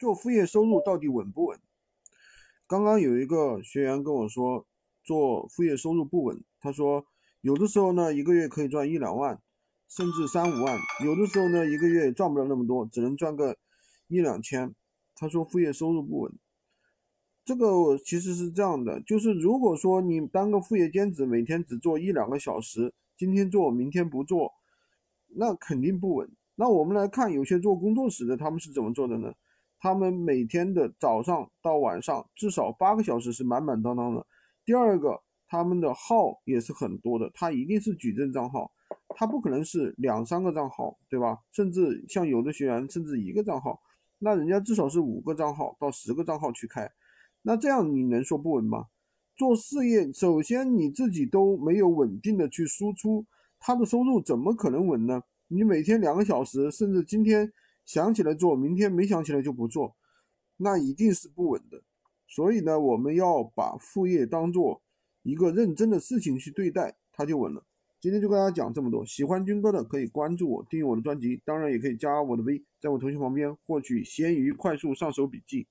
做副业收入到底稳不稳？刚刚有一个学员跟我说，做副业收入不稳。他说，有的时候呢，一个月可以赚一两万，甚至三五万；有的时候呢，一个月赚不了那么多，只能赚个一两千。他说副业收入不稳。这个其实是这样的，就是如果说你当个副业兼职，每天只做一两个小时，今天做，明天不做，那肯定不稳。那我们来看，有些做工作室的，他们是怎么做的呢？他们每天的早上到晚上至少八个小时是满满当当的。第二个，他们的号也是很多的，他一定是矩阵账号，他不可能是两三个账号，对吧？甚至像有的学员，甚至一个账号，那人家至少是五个账号到十个账号去开，那这样你能说不稳吗？做事业，首先你自己都没有稳定的去输出，他的收入怎么可能稳呢？你每天两个小时，甚至今天。想起来做，明天没想起来就不做，那一定是不稳的。所以呢，我们要把副业当做一个认真的事情去对待，它就稳了。今天就跟大家讲这么多，喜欢军哥的可以关注我，订阅我的专辑，当然也可以加我的 V，，在我头像旁边获取闲鱼快速上手笔记。